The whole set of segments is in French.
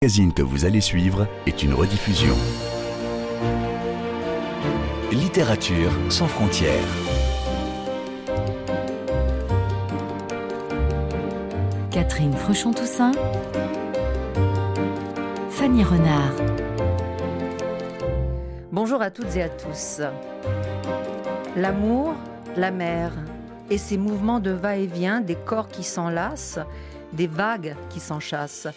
magazine que vous allez suivre est une rediffusion. Littérature sans frontières. Catherine Fruchon-Toussaint. Fanny Renard. Bonjour à toutes et à tous. L'amour, la mer et ces mouvements de va-et-vient des corps qui s'enlacent des vagues qui s'enchassent,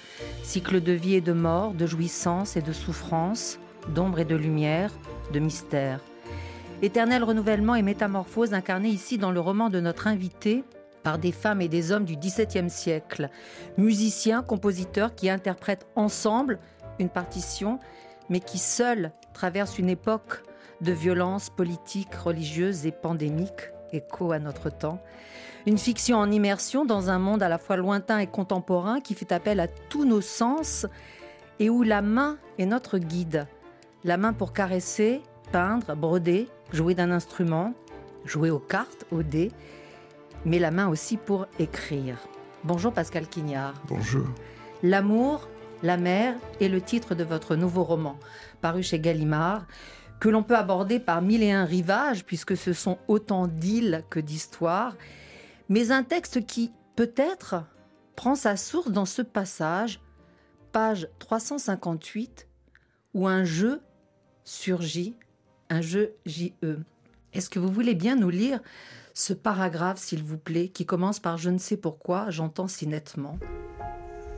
cycle de vie et de mort, de jouissance et de souffrance, d'ombre et de lumière, de mystère. Éternel renouvellement et métamorphose incarnés ici dans le roman de notre invité par des femmes et des hommes du XVIIe siècle, musiciens, compositeurs qui interprètent ensemble une partition, mais qui seuls traversent une époque de violence politique, religieuse et pandémique, écho à notre temps. Une fiction en immersion dans un monde à la fois lointain et contemporain qui fait appel à tous nos sens et où la main est notre guide. La main pour caresser, peindre, broder, jouer d'un instrument, jouer aux cartes, aux dés, mais la main aussi pour écrire. Bonjour Pascal Quignard. Bonjour. L'amour, la mer est le titre de votre nouveau roman, paru chez Gallimard, que l'on peut aborder par mille et un rivages, puisque ce sont autant d'îles que d'histoires, mais un texte qui, peut-être, prend sa source dans ce passage, page 358, où un jeu surgit, un jeu JE. Est-ce que vous voulez bien nous lire ce paragraphe, s'il vous plaît, qui commence par Je ne sais pourquoi, j'entends si nettement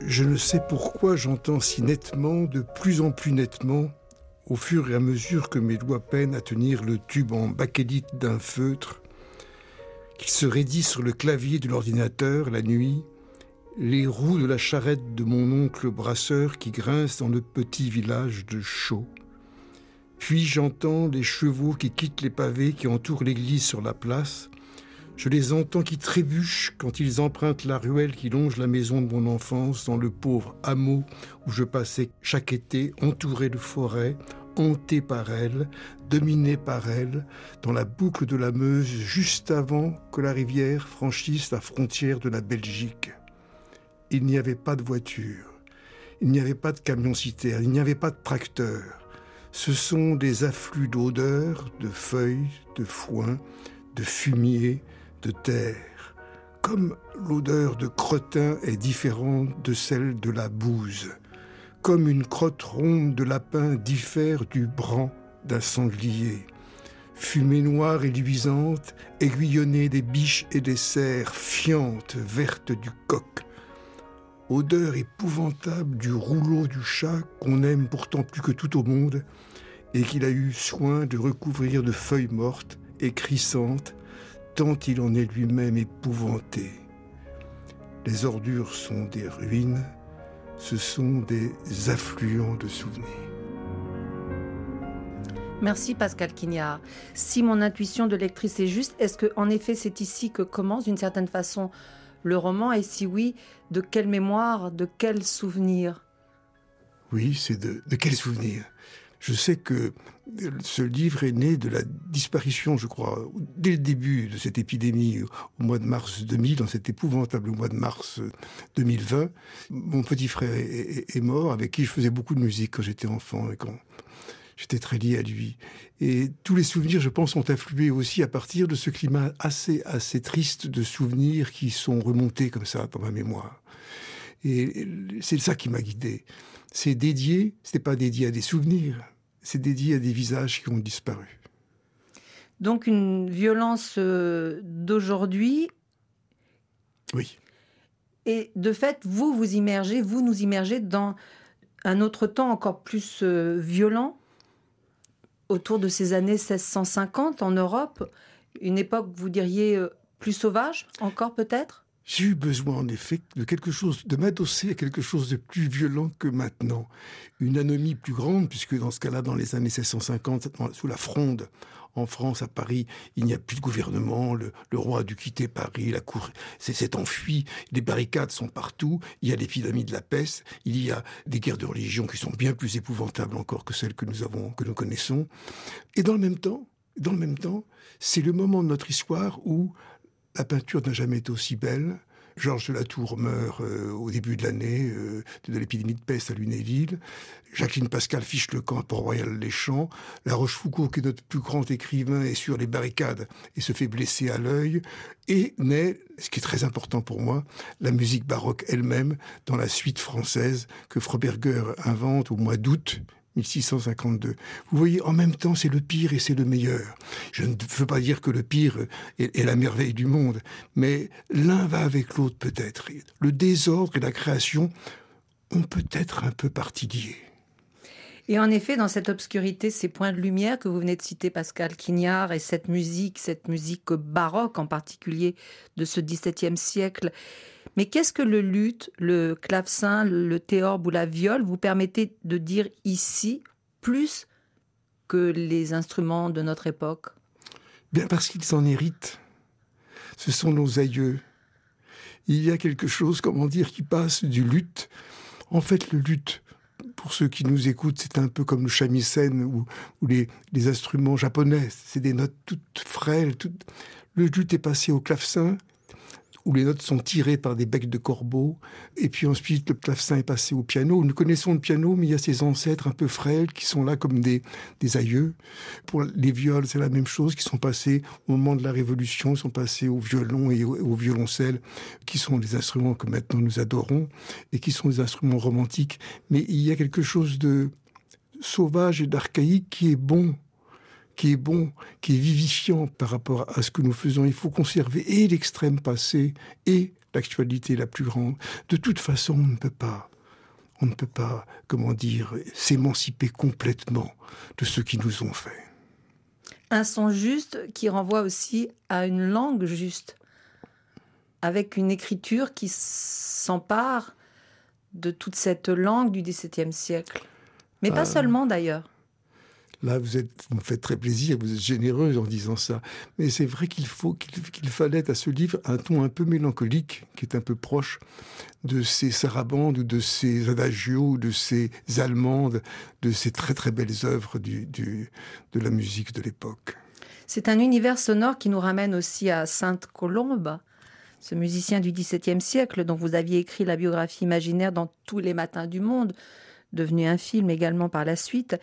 Je ne sais pourquoi j'entends si nettement, de plus en plus nettement, au fur et à mesure que mes doigts peinent à tenir le tube en bakélite d'un feutre, qu'il se raidit sur le clavier de l'ordinateur la nuit, les roues de la charrette de mon oncle brasseur qui grince dans le petit village de Chaux. Puis j'entends les chevaux qui quittent les pavés qui entourent l'église sur la place. Je les entends qui trébuchent quand ils empruntent la ruelle qui longe la maison de mon enfance dans le pauvre hameau où je passais chaque été entouré de forêts, hanté par elle, dominé par elle, dans la boucle de la Meuse, juste avant que la rivière franchisse la frontière de la Belgique. Il n'y avait pas de voiture, il n'y avait pas de camion-citerne, il n'y avait pas de tracteur. Ce sont des afflux d'odeurs, de feuilles, de foin, de fumier, terre. Comme l'odeur de crottin est différente de celle de la bouse comme une crotte ronde de lapin diffère du bran d'un sanglier. Fumée noire et luisante, aiguillonnée des biches et des cerfs, fiante, verte du coq. Odeur épouvantable du rouleau du chat qu'on aime pourtant plus que tout au monde et qu'il a eu soin de recouvrir de feuilles mortes et crissantes, tant il en est lui-même épouvanté. Les ordures sont des ruines, ce sont des affluents de souvenirs. Merci Pascal Quignard. Si mon intuition de lectrice est juste, est-ce que en effet c'est ici que commence d'une certaine façon le roman? Et si oui, de quelle mémoire, de quel souvenir? Oui, c'est de, de quel souvenir? Je sais que ce livre est né de la disparition, je crois, dès le début de cette épidémie au mois de mars 2000, dans cet épouvantable mois de mars 2020. Mon petit frère est, mort, avec qui je faisais beaucoup de musique quand j'étais enfant et quand j'étais très lié à lui. Et tous les souvenirs, je pense, ont afflué aussi à partir de ce climat assez, assez triste de souvenirs qui sont remontés comme ça dans ma mémoire. Et c'est ça qui m'a guidé. C'est dédié, n'est pas dédié à des souvenirs, c'est dédié à des visages qui ont disparu. Donc une violence euh, d'aujourd'hui. Oui. Et de fait, vous vous immergez, vous nous immergez dans un autre temps encore plus euh, violent, autour de ces années 1650 en Europe, une époque, vous diriez, euh, plus sauvage, encore peut-être? J'ai eu besoin, en effet, de quelque chose, de m'adosser à quelque chose de plus violent que maintenant. Une anomie plus grande, puisque dans ce cas-là, dans les années 1650, sous la fronde, en France, à Paris, il n'y a plus de gouvernement, le, roi a dû quitter Paris, la cour s'est enfui, les barricades sont partout, il y a l'épidémie de la peste, il y a des guerres de religion qui sont bien plus épouvantables encore que celles que nous avons, que nous connaissons. Et dans le même temps, dans le même temps, c'est le moment de notre histoire où la peinture n'a jamais été aussi belle, Georges de la Tour meurt euh, au début de l'année euh, de l'épidémie de peste à Lunéville. Jacqueline Pascal fiche le camp à Port-Royal-les-Champs. La Rochefoucauld, qui est notre plus grand écrivain, est sur les barricades et se fait blesser à l'œil. Et naît, ce qui est très important pour moi, la musique baroque elle-même dans la suite française que Froberger invente au mois d'août 1652. Vous voyez, en même temps, c'est le pire et c'est le meilleur. Je ne veux pas dire que le pire est, la merveille du monde, mais l'un va avec l'autre peut-être. Le désordre et la création ont peut-être un peu partie Et en effet, dans cette obscurité, ces points de lumière que vous venez de citer, Pascal Quignard, et cette musique, cette musique baroque en particulier de ce XVIIe siècle, mais qu'est-ce que le luth, le clavecin, le théorbe ou la viole vous permettez de dire ici plus que les instruments de notre époque? Bien parce qu'ils en héritent. Ce sont nos aïeux. Il y a quelque chose, comment dire, qui passe du luth. En fait, le luth, pour ceux qui nous écoutent, c'est un peu comme le shamisen ou, les, instruments japonais. C'est des notes toutes frêles. Le luth est passé au clavecin où les notes sont tirées par des becs de corbeau. Et puis ensuite, le clavecin est passé au piano. Nous connaissons le piano, mais il y a ses ancêtres un peu frêles qui sont là comme des, des aïeux. Pour les viols, c'est la même chose, qui sont passés au moment de la Révolution, sont passés au violon et au, au violoncelle, qui sont des instruments que maintenant nous adorons et qui sont des instruments romantiques. Mais il y a quelque chose de sauvage et d'archaïque qui est bon qui est bon, qui est vivifiant par rapport à ce que nous faisons. Il faut conserver et l'extrême passé et l'actualité la plus grande. De toute façon, on ne peut pas, on ne peut pas, comment dire, s'émanciper complètement de ce qui nous ont fait. Un son juste qui renvoie aussi à une langue juste, avec une écriture qui s'empare de toute cette langue du XVIIe siècle. Mais pas euh, seulement d'ailleurs. Là, vous, êtes, me faites très plaisir, vous êtes généreuse en disant ça. Mais c'est vrai qu'il faut qu'il fallait à ce livre un ton un peu mélancolique, qui est un peu proche de ces sarabandes ou de ces adagios de ces allemandes, de ces très très belles œuvres de la musique de l'époque. C'est un univers sonore qui nous ramène aussi à Sainte Colombe, ce musicien du XVIIe siècle dont vous aviez écrit la biographie imaginaire dans Tous les matins du monde devenu un film également par la suite.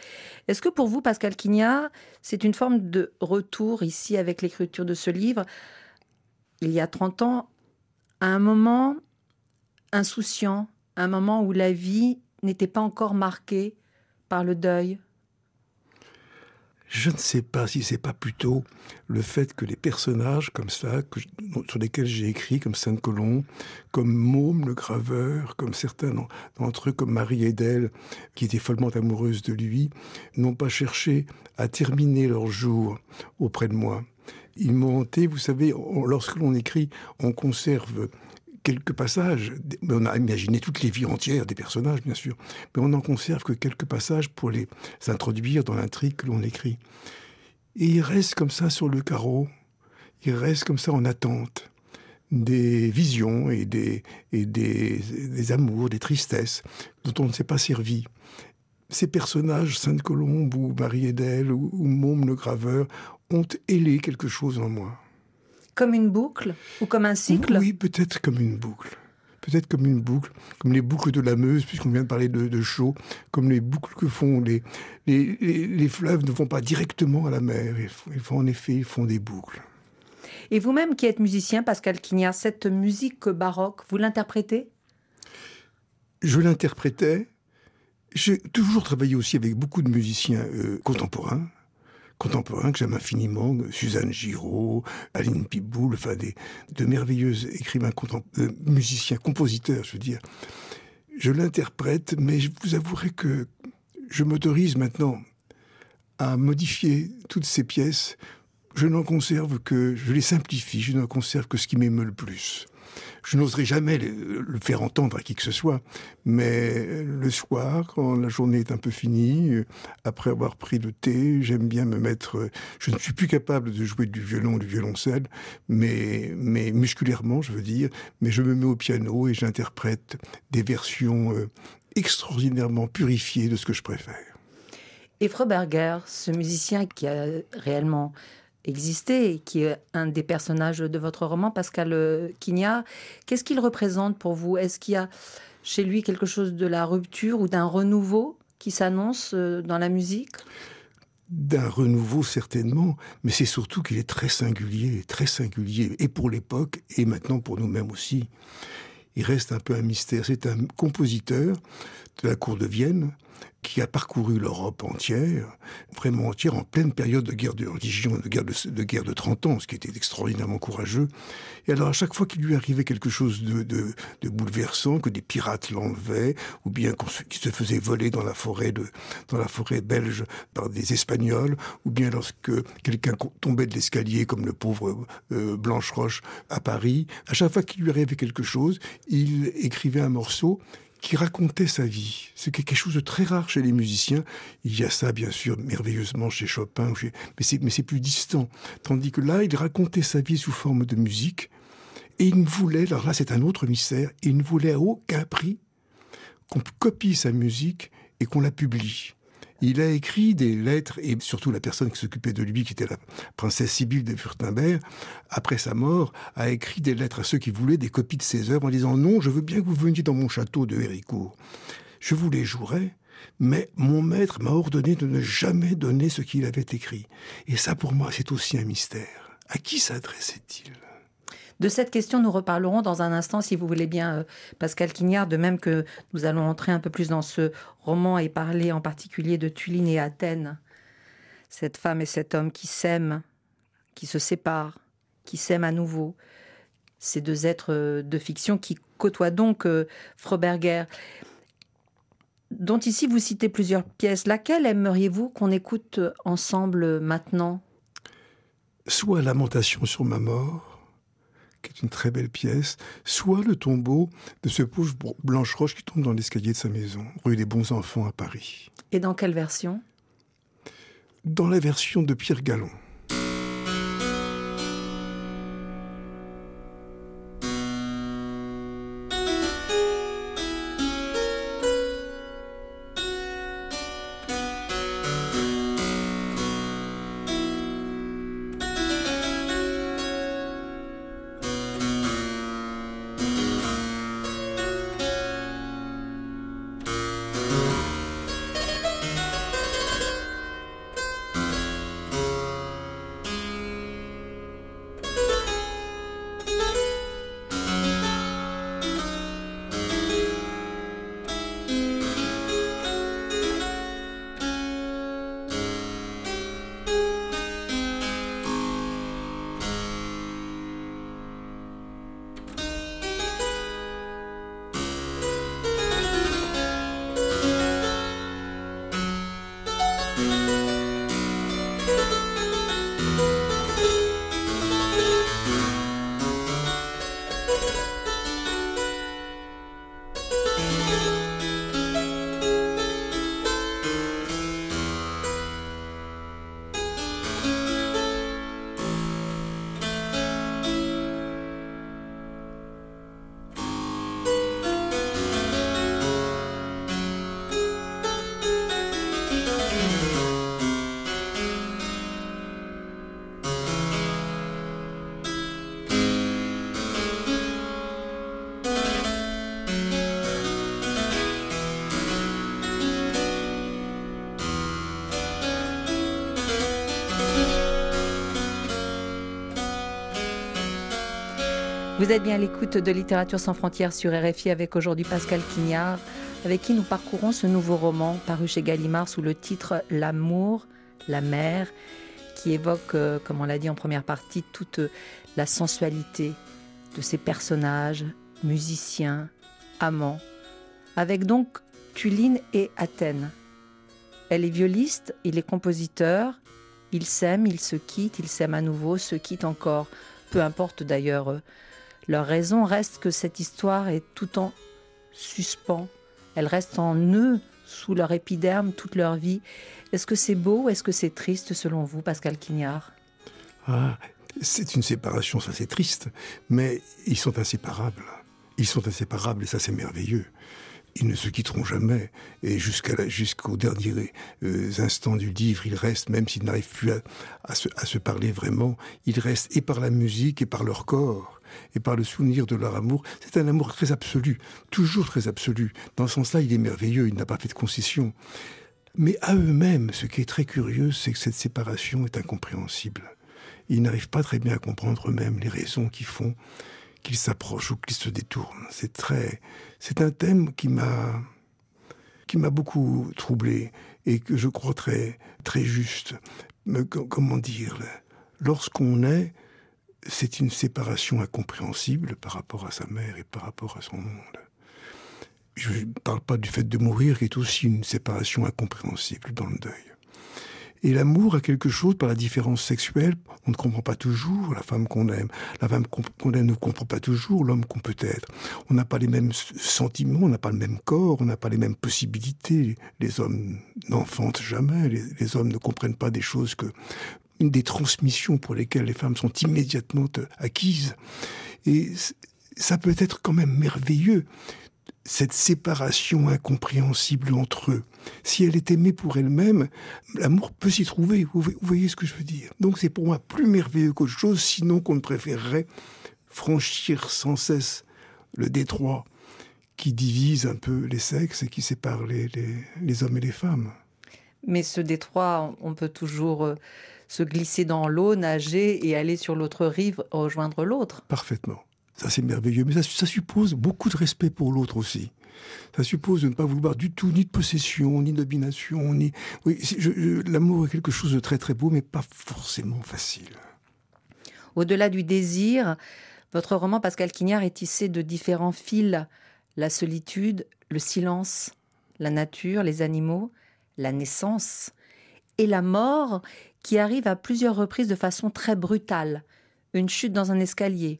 Est-ce que pour vous, Pascal Quignard, c'est une forme de retour ici avec l'écriture de ce livre, il y a 30 ans, à un moment insouciant, un moment où la vie n'était pas encore marquée par le deuil? Je ne sais pas si c'est pas plutôt le fait que les personnages comme ça, sur lesquels j'ai écrit, comme Sainte-Colomb, comme Môme le graveur, comme certains d'entre eux, comme Marie Edel, qui était follement amoureuse de lui, n'ont pas cherché à terminer leur jour auprès de moi. Ils m'ont hanté, vous savez, lorsque l'on écrit, on conserve quelques passages. On a imaginé toutes les vies entières des personnages, bien sûr, mais on n'en conserve que quelques passages pour les introduire dans l'intrigue que l'on écrit. Et il reste comme ça sur le carreau, il reste comme ça en attente des visions et des, et des, amours, des tristesses dont on ne s'est pas servi. Ces personnages, Sainte-Colombe ou Marie-Edel ou, ou Môme le graveur, ont ailé quelque chose en moi. Comme une boucle ou comme un cycle? Oui, peut-être comme une boucle. Peut-être comme une boucle, comme les boucles de la Meuse, puisqu'on vient de parler de, de chaud, comme les boucles que font les, les, les, fleuves ne vont pas directement à la mer. Ils font, en effet, ils font des boucles. Et vous-même qui êtes musicien, Pascal Quignard, cette musique baroque, vous l'interprétez? Je l'interprétais. J'ai toujours travaillé aussi avec beaucoup de musiciens euh, contemporains, contemporains que j'aime infiniment, Suzanne Giraud, Aline Piboul, enfin des, de merveilleux écrivains, euh, musiciens, compositeurs, je veux dire. Je l'interprète, mais je vous avouerai que je m'autorise maintenant à modifier toutes ces pièces. Je n'en conserve que, je les simplifie, je n'en conserve que ce qui m'émeut le plus. Je n'oserais jamais le, faire entendre à qui que ce soit, mais le soir, quand la journée est un peu finie, après avoir pris le thé, j'aime bien me mettre. Je ne suis plus capable de jouer du violon du violoncelle, mais, mais musculairement, je veux dire, mais je me mets au piano et j'interprète des versions euh, extraordinairement purifiées de ce que je préfère. Et Froberger, ce musicien qui a réellement existé qui est un des personnages de votre roman, Pascal Quignard. Qu'est-ce qu'il représente pour vous? Est-ce qu'il y a chez lui quelque chose de la rupture ou d'un renouveau qui s'annonce dans la musique? D'un renouveau certainement, mais c'est surtout qu'il est très singulier, très singulier, et pour l'époque, et maintenant pour nous-mêmes aussi. Il reste un peu un mystère. C'est un compositeur de la cour de Vienne qui a parcouru l'Europe entière, vraiment entière, en pleine période de guerre de religion, de guerre de, guerre de 30 ans, ce qui était extraordinairement courageux. Et alors, à chaque fois qu'il lui arrivait quelque chose de, de, de bouleversant, que des pirates l'enlevaient, ou bien qu'il se faisait voler dans la forêt de, dans la forêt belge par des Espagnols, ou bien lorsque quelqu'un tombait de l'escalier, comme le pauvre euh, Blanche Roche à Paris, à chaque fois qu'il lui arrivait quelque chose, il écrivait un morceau qui racontait sa vie. C'est quelque chose de très rare chez les musiciens. Il y a ça, bien sûr, merveilleusement chez Chopin, mais c'est plus distant. Tandis que là, il racontait sa vie sous forme de musique. Et il ne voulait, alors là c'est un autre mystère, il ne voulait à aucun prix qu'on copie sa musique et qu'on la publie. Il a écrit des lettres, et surtout la personne qui s'occupait de lui, qui était la princesse Sibylle de Furtenberg, après sa mort, a écrit des lettres à ceux qui voulaient des copies de ses œuvres en disant non, je veux bien que vous veniez dans mon château de Héricourt. Je vous les jouerai, mais mon maître m'a ordonné de ne jamais donner ce qu'il avait écrit. Et ça, pour moi, c'est aussi un mystère. À qui s'adressait-il? De cette question, nous reparlerons dans un instant, si vous voulez bien, euh, Pascal Quignard, de même que nous allons entrer un peu plus dans ce roman et parler en particulier de Tuline et Athènes. Cette femme et cet homme qui s'aiment, qui se séparent, qui s'aiment à nouveau. Ces deux êtres euh, de fiction qui côtoient donc euh, Froberger dont ici vous citez plusieurs pièces. Laquelle aimeriez-vous qu'on écoute ensemble maintenant? Soit Lamentation sur ma mort, qui est une très belle pièce, soit le tombeau de ce pauvre Blanche Roche qui tombe dans l'escalier de sa maison, rue des Bons Enfants à Paris. Et dans quelle version? Dans la version de Pierre Gallon. Vous êtes bien à l'écoute de Littérature sans frontières sur RFI avec aujourd'hui Pascal Quignard, avec qui nous parcourons ce nouveau roman paru chez Gallimard sous le titre L'amour, la mer, qui évoque, euh, comme on l'a dit en première partie, toute la sensualité de ces personnages, musiciens, amants, avec donc Tuline et Athènes. Elle est violiste, il est compositeur, ils s'aiment, ils se quittent, ils s'aiment à nouveau, se quittent encore. Peu importe d'ailleurs euh, leur raison reste que cette histoire est tout en suspens. Elle reste en eux, sous leur épiderme, toute leur vie. Est-ce que c'est beau ou est-ce que c'est triste selon vous, Pascal Quignard? Ah, C'est une séparation, ça c'est triste, mais ils sont inséparables. Ils sont inséparables et ça c'est merveilleux. ils ne se quitteront jamais. Et jusqu'à jusqu'au dernier euh, instant du livre, ils restent, même s'ils n'arrivent plus à, se, parler vraiment, ils restent et par la musique et par leur corps et par le souvenir de leur amour. C'est un amour très absolu, toujours très absolu. Dans ce sens-là, il est merveilleux, il n'a pas fait de concession. Mais à eux-mêmes, ce qui est très curieux, c'est que cette séparation est incompréhensible. Ils n'arrivent pas très bien à comprendre eux-mêmes les raisons qui font qu'ils s'approchent ou qu'ils se détournent. C'est très, c'est un thème qui m'a, qui m'a beaucoup troublé et que je crois très, très juste. Mais, comment dire, lorsqu'on est, c'est une séparation incompréhensible par rapport à sa mère et par rapport à son monde. Je ne parle pas du fait de mourir, qui est aussi une séparation incompréhensible dans le deuil. Et l'amour a quelque chose par la différence sexuelle. On ne comprend pas toujours la femme qu'on aime. La femme qu'on aime ne comprend pas toujours l'homme qu'on peut être. On n'a pas les mêmes sentiments, on n'a pas le même corps, on n'a pas les mêmes possibilités. Les hommes n'enfantent jamais. Les, hommes ne comprennent pas des choses que une des transmissions pour lesquelles les femmes sont immédiatement acquises. Et ça peut être quand même merveilleux cette séparation incompréhensible entre eux. Si elle est aimée pour elle-même, l'amour peut s'y trouver. Vous voyez ce que je veux dire Donc c'est pour moi plus merveilleux qu'autre chose, sinon qu'on ne préférerait franchir sans cesse le détroit qui divise un peu les sexes et qui sépare les, les, hommes et les femmes. Mais ce détroit, on peut toujours euh, se glisser dans l'eau, nager et aller sur l'autre rive, rejoindre l'autre. Parfaitement. Ça, c'est merveilleux. Mais ça, suppose beaucoup de respect pour l'autre aussi. Ça suppose de ne pas vouloir du tout ni de possession, ni de domination, ni. Oui, l'amour est quelque chose de très très beau, mais pas forcément facile. Au-delà du désir, votre roman Pascal Quignard est tissé de différents fils la solitude, le silence, la nature, les animaux, la naissance et la mort qui arrive à plusieurs reprises de façon très brutale. Une chute dans un escalier,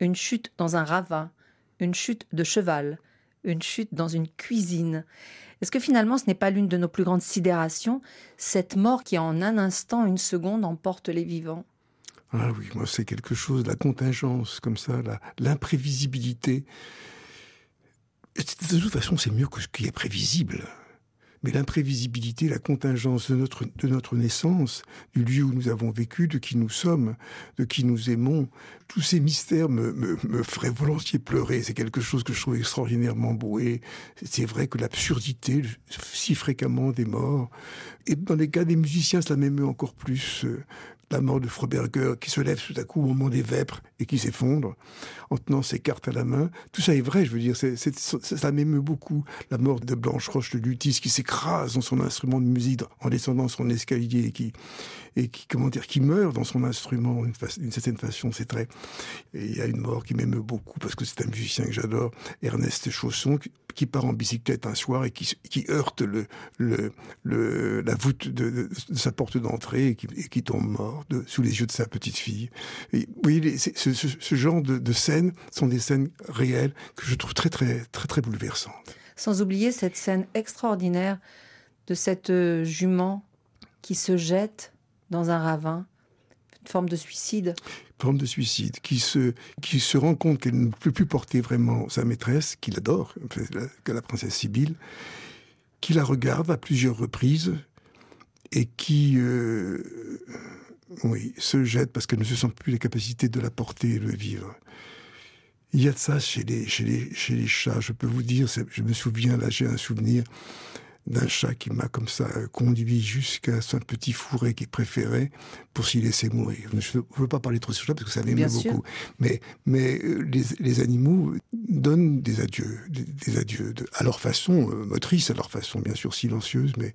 une chute dans un ravin, une chute de cheval, une chute dans une cuisine. Est-ce que finalement ce n'est pas l'une de nos plus grandes sidérations, cette mort qui en un instant, une seconde, emporte les vivants? Ah oui, moi c'est quelque chose, la contingence comme ça, l'imprévisibilité. De toute façon, c'est mieux que ce qui est prévisible mais l'imprévisibilité, la contingence de notre, de notre naissance, du lieu où nous avons vécu, de qui nous sommes, de qui nous aimons, tous ces mystères me, me, feraient volontiers pleurer. C'est quelque chose que je trouve extraordinairement beau. Et c'est vrai que l'absurdité, si fréquemment des morts, et dans les cas des musiciens, cela m'émeut encore plus. La mort de Froberger qui se lève tout à coup au moment des vêpres et qui s'effondre en tenant ses cartes à la main. Tout ça est vrai, je veux dire, ça m'émeut beaucoup. La mort de Blanche Roche de Lutis qui s'écrase dans son instrument de musique en descendant son escalier et qui, et qui, comment dire, qui meurt dans son instrument d'une certaine façon. C'est très. Il y a une mort qui m'émeut beaucoup parce que c'est un musicien que j'adore, Ernest Chausson, qui part en bicyclette un soir et qui, qui heurte le, le, la voûte de, sa porte d'entrée et qui, tombe mort sous les yeux de sa petite fille. Et, oui, ce, genre de, de scènes sont des scènes réelles que je trouve très, très, très, très bouleversantes. Sans oublier cette scène extraordinaire de cette euh, jument qui se jette dans un ravin, une forme de suicide. Une forme de suicide, qui se, qui se rend compte qu'elle ne peut plus porter vraiment sa maîtresse, qu'il adore, que la princesse Sibylle, qui la regarde à plusieurs reprises et qui euh, oui, se jette parce qu'elle ne se sent plus la capacité de la porter et de vivre. Il y a de ça chez les, chez les, chez les chats, je peux vous dire, je me souviens, là j'ai un souvenir, d'un chat qui m'a comme ça conduit jusqu'à son petit fourré qu'il préférait pour s'y laisser mourir. Je ne veux pas parler trop ce chat parce que ça m'aime beaucoup. Mais, mais euh, les, les, animaux donnent des adieux, des, adieux de, à leur façon euh, motrice, à leur façon bien sûr silencieuse, mais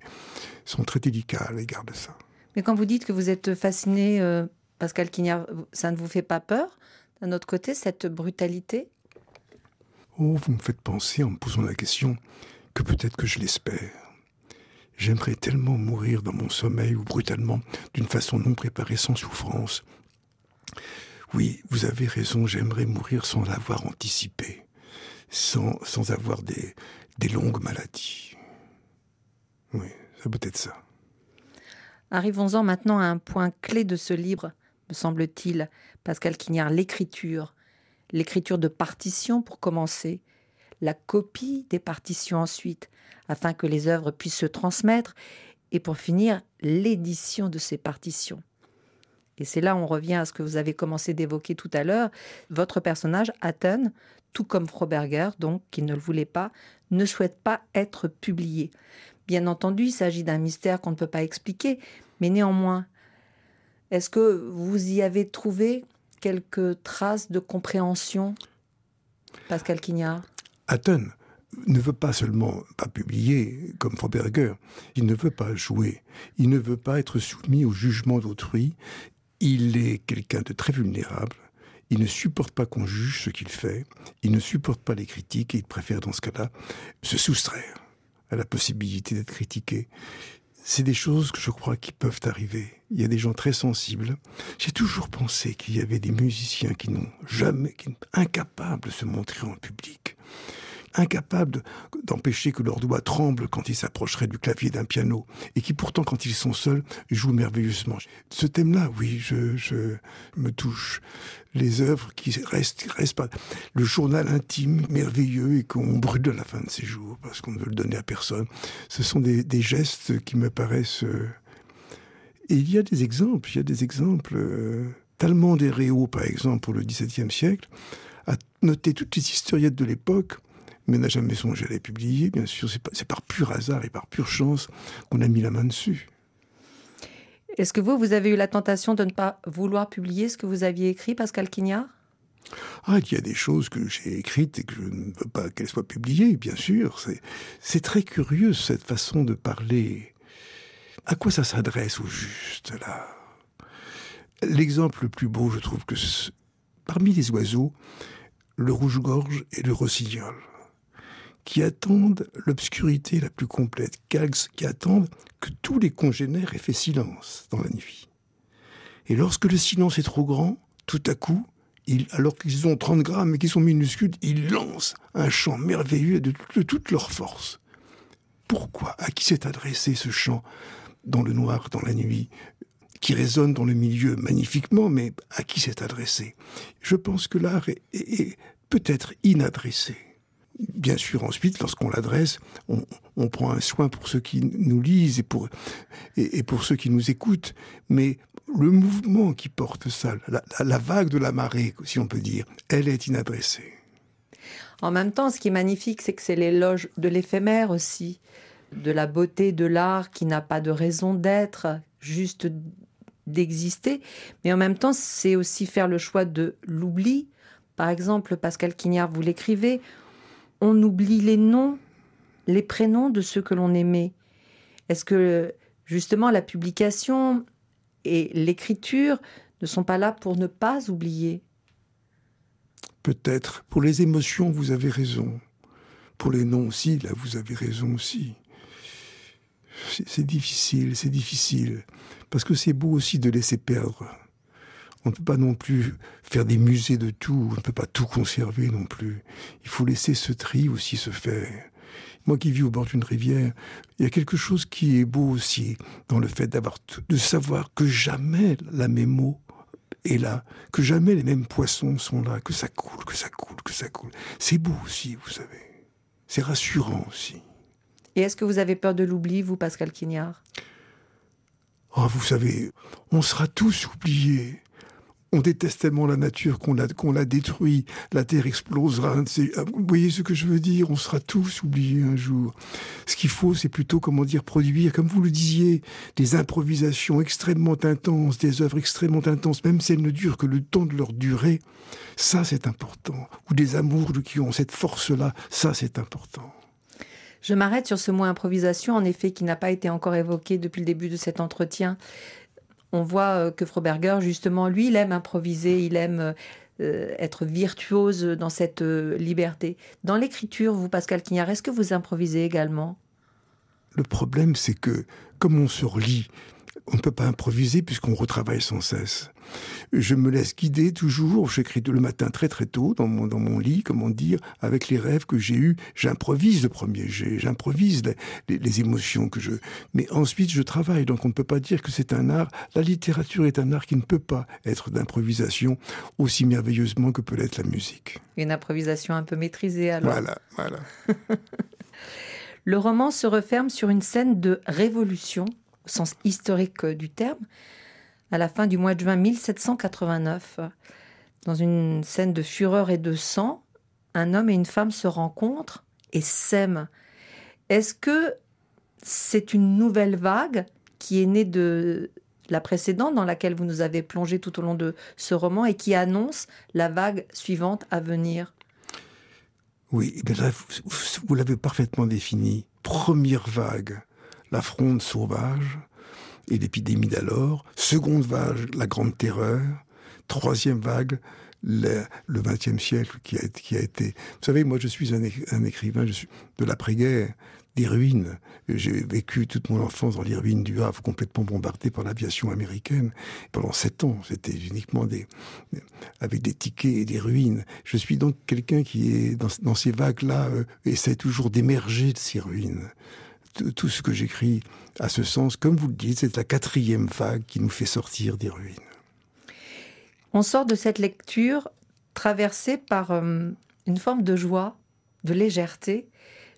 sont très délicats à l'égard de ça. Mais quand vous dites que vous êtes fasciné, euh, Pascal Quignard, ça ne vous fait pas peur d'un autre côté, cette brutalité? Oh, vous me faites penser en me posant la question que peut-être que je l'espère. J'aimerais tellement mourir dans mon sommeil ou brutalement, d'une façon non préparée, sans souffrance. Oui, vous avez raison, j'aimerais mourir sans l'avoir anticipé, sans, avoir des, longues maladies. Oui, ça peut être ça. Arrivons-en maintenant à un point clé de ce livre, me semble-t-il, Pascal Quignard, l'écriture. L'écriture de partition pour commencer, la copie des partitions ensuite, afin que les œuvres puissent se transmettre, et pour finir, l'édition de ces partitions. Et c'est là on revient à ce que vous avez commencé d'évoquer tout à l'heure. Votre personnage, Atten, tout comme Froberger, donc, qui ne le voulait pas, ne souhaite pas être publié. Bien entendu, il s'agit d'un mystère qu'on ne peut pas expliquer, mais néanmoins, est-ce que vous y avez trouvé quelques traces de compréhension, Pascal Quignard? Atten ne veut pas seulement pas publier comme Froberger, il ne veut pas jouer, il ne veut pas être soumis au jugement d'autrui, il est quelqu'un de très vulnérable, il ne supporte pas qu'on juge ce qu'il fait, il ne supporte pas les critiques et il préfère dans ce cas-là se soustraire à la possibilité d'être critiqué. C'est des choses que je crois qui peuvent arriver. Il y a des gens très sensibles. J'ai toujours pensé qu'il y avait des musiciens qui n'ont jamais, qui incapables de se montrer en public incapables d'empêcher que leurs doigts tremblent quand ils s'approcheraient du clavier d'un piano, et qui pourtant, quand ils sont seuls, jouent merveilleusement. Ce thème-là, oui, je, me touche. Les œuvres qui restent, restent pas. Le journal intime, merveilleux, et qu'on brûle à la fin de ses jours, parce qu'on ne veut le donner à personne. Ce sont des, gestes qui me paraissent... Euh, et il y a des exemples, il y a des exemples. Euh, Talmand des Réaux, par exemple, pour le XVIIe siècle, a noté toutes les historiettes de l'époque mais n'a jamais songé à les publier. Bien sûr, c'est par pur hasard et par pure chance qu'on a mis la main dessus. Est-ce que vous, vous avez eu la tentation de ne pas vouloir publier ce que vous aviez écrit, Pascal Quignard? Ah, il y a des choses que j'ai écrites et que je ne veux pas qu'elles soient publiées, bien sûr. C'est très curieux, cette façon de parler. À quoi ça s'adresse au juste, là? L'exemple le plus beau, je trouve que parmi les oiseaux, le rouge-gorge et le rossignol qui attendent l'obscurité la plus complète, qui attendent que tous les congénères aient fait silence dans la nuit. Et lorsque le silence est trop grand, tout à coup, alors qu'ils ont 30 grammes et qu'ils sont minuscules, ils lancent un chant merveilleux de, de toute leur force. Pourquoi À qui s'est adressé ce chant dans le noir, dans la nuit, qui résonne dans le milieu magnifiquement, mais à qui s'est adressé? Je pense que l'art est peut-être inadressé. Bien sûr, ensuite, lorsqu'on l'adresse, on, prend un soin pour ceux qui nous lisent et pour, et, pour ceux qui nous écoutent. Mais le mouvement qui porte ça, la, vague de la marée, si on peut dire, elle est inadressée. En même temps, ce qui est magnifique, c'est que c'est l'éloge de l'éphémère aussi, de la beauté de l'art qui n'a pas de raison d'être, juste d'exister. Mais en même temps, c'est aussi faire le choix de l'oubli. Par exemple, Pascal Quignard, vous l'écrivez, on oublie les noms, les prénoms de ceux que l'on aimait Est-ce que justement la publication et l'écriture ne sont pas là pour ne pas oublier? Peut-être. Pour les émotions, vous avez raison. Pour les noms aussi, là, vous avez raison aussi. C'est difficile, c'est difficile. Parce que c'est beau aussi de laisser perdre. On ne peut pas non plus faire des musées de tout, on ne peut pas tout conserver non plus. Il faut laisser ce tri aussi se faire. Moi qui vis au bord d'une rivière, il y a quelque chose qui est beau aussi dans le fait d'avoir de savoir que jamais la même eau est là, que jamais les mêmes poissons sont là, que ça coule, que ça coule, que ça coule. C'est beau aussi, vous savez. C'est rassurant aussi. Et est-ce que vous avez peur de l'oubli, vous, Pascal Quignard? Oh, vous savez, on sera tous oubliés on déteste tellement la nature qu'on la, la détruit, la terre explosera. Euh, vous voyez ce que je veux dire On sera tous oubliés un jour. Ce qu'il faut, c'est plutôt, comment dire, produire, comme vous le disiez, des improvisations extrêmement intenses, des œuvres extrêmement intenses, même si elles ne durent que le temps de leur durée. Ça, c'est important. Ou des amours qui ont cette force-là, ça, c'est important. Je m'arrête sur ce mot improvisation, en effet, qui n'a pas été encore évoqué depuis le début de cet entretien on voit euh, que Froberger, justement, lui, il aime improviser, il aime euh, être virtuose dans cette euh, liberté. Dans l'écriture, vous, Pascal Quignard, est-ce que vous improvisez également? Le problème, c'est que, comme on se relit on ne peut pas improviser puisqu'on retravaille sans cesse. Je me laisse guider toujours, j'écris le matin très très tôt dans mon, dans mon lit, comment dire, avec les rêves que j'ai eus, j'improvise le premier jet, j'improvise les, les, émotions que je... Mais ensuite je travaille, donc on ne peut pas dire que c'est un art. La littérature est un art qui ne peut pas être d'improvisation aussi merveilleusement que peut l'être la musique. Une improvisation un peu maîtrisée alors. Voilà, voilà. le roman se referme sur une scène de révolution au sens historique du terme, à la fin du mois de juin 1789. Dans une scène de fureur et de sang, un homme et une femme se rencontrent et s'aiment. Est-ce que c'est une nouvelle vague qui est née de la précédente dans laquelle vous nous avez plongé tout au long de ce roman et qui annonce la vague suivante à venir? Oui, eh vous l'avez parfaitement défini. Première vague, la fronde sauvage et l'épidémie d'alors. Seconde vague, la grande terreur. Troisième vague, le XXe siècle qui a, été. Vous savez, moi, je suis un, écrivain je suis de l'après-guerre, des ruines. J'ai vécu toute mon enfance dans les ruines du Havre, complètement bombardé par l'aviation américaine. Pendant sept ans, c'était uniquement des, avec des tickets et des ruines. Je suis donc quelqu'un qui est dans, dans ces vagues-là euh, essaie toujours d'émerger de ces ruines tout ce que j'écris à ce sens, comme vous le dites, c'est la quatrième vague qui nous fait sortir des ruines. On sort de cette lecture traversée par euh, une forme de joie, de légèreté.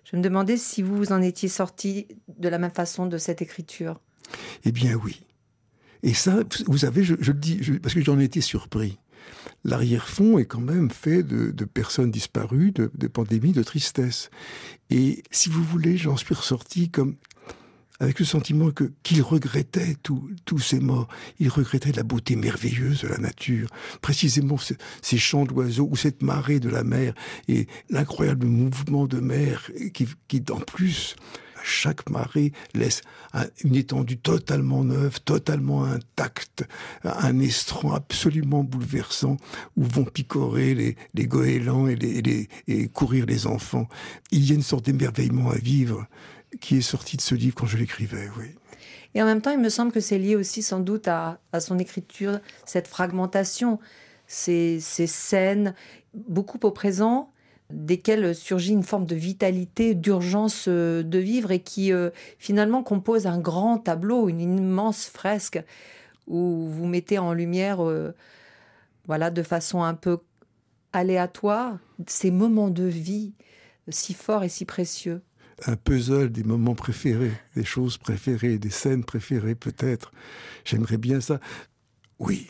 Je me demandais si vous vous en étiez sorti de la même façon de cette écriture. Eh bien oui. Et ça, vous savez, je, le dis parce que j'en étais surpris l'arrière-fond est quand même fait de, personnes disparues, de, pandémies, de tristesse. Et si vous voulez, j'en suis ressorti comme avec le sentiment que qu'il regrettait tous ces morts. Il regrettait la beauté merveilleuse de la nature, précisément ces chants d'oiseaux ou cette marée de la mer et l'incroyable mouvement de mer qui, qui en plus chaque marée laisse une étendue totalement neuve, totalement intacte, un estran absolument bouleversant où vont picorer les, goélands et, courir les enfants. Il y a une sorte d'émerveillement à vivre qui est sorti de ce livre quand je l'écrivais. Et en même temps, il me semble que c'est lié aussi sans doute à, son écriture, cette fragmentation, ces scènes, beaucoup au présent, desquels surgit une forme de vitalité, d'urgence euh, de vivre et qui euh, finalement compose un grand tableau, une immense fresque où vous mettez en lumière, euh, voilà, de façon un peu aléatoire, ces moments de vie si forts et si précieux. Un puzzle des moments préférés, des choses préférées, des scènes préférées peut-être. J'aimerais bien ça. Oui,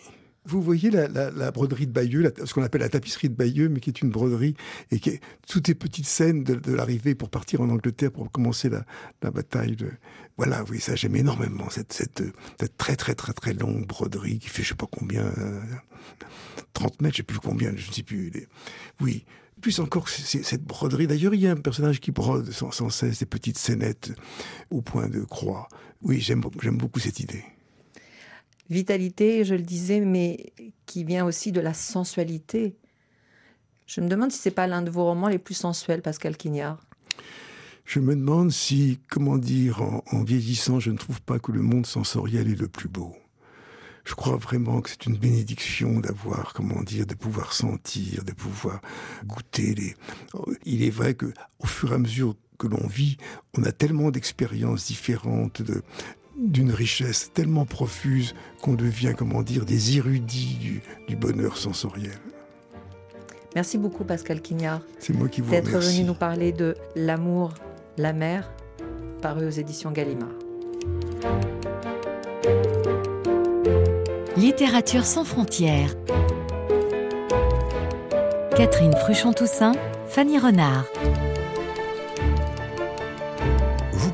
vous voyez la, broderie de Bayeux, ce qu'on appelle la tapisserie de Bayeux, mais qui est une broderie et qui est toutes les petites scènes de, l'arrivée pour partir en Angleterre pour commencer la, bataille. De... Voilà, oui, ça j'aime énormément cette, très très très très longue broderie qui fait je sais pas combien, 30 euh, mètres, je sais plus combien, je ne sais plus. Oui, plus encore cette broderie. D'ailleurs, il y a un personnage qui brode sans, sans cesse des petites scénettes au point de croix. Oui, j'aime beaucoup cette idée vitalité, je le disais, mais qui vient aussi de la sensualité. Je me demande si c'est pas l'un de vos romans les plus sensuels, Pascal Quignard. Je me demande si, comment dire, en, vieillissant, je ne trouve pas que le monde sensoriel est le plus beau. Je crois vraiment que c'est une bénédiction d'avoir, comment dire, de pouvoir sentir, de pouvoir goûter les. Il est vrai que, au fur et à mesure que l'on vit, on a tellement d'expériences différentes, de, d'une richesse tellement profuse qu'on devient, comment dire, des érudits du, bonheur sensoriel. Merci beaucoup Pascal Quignard. C'est moi qui vous remercie. D'être venu nous parler de L'amour, la mer, paru aux éditions Gallimard. Littérature sans frontières. Catherine Fruchon-Toussaint, Fanny Renard.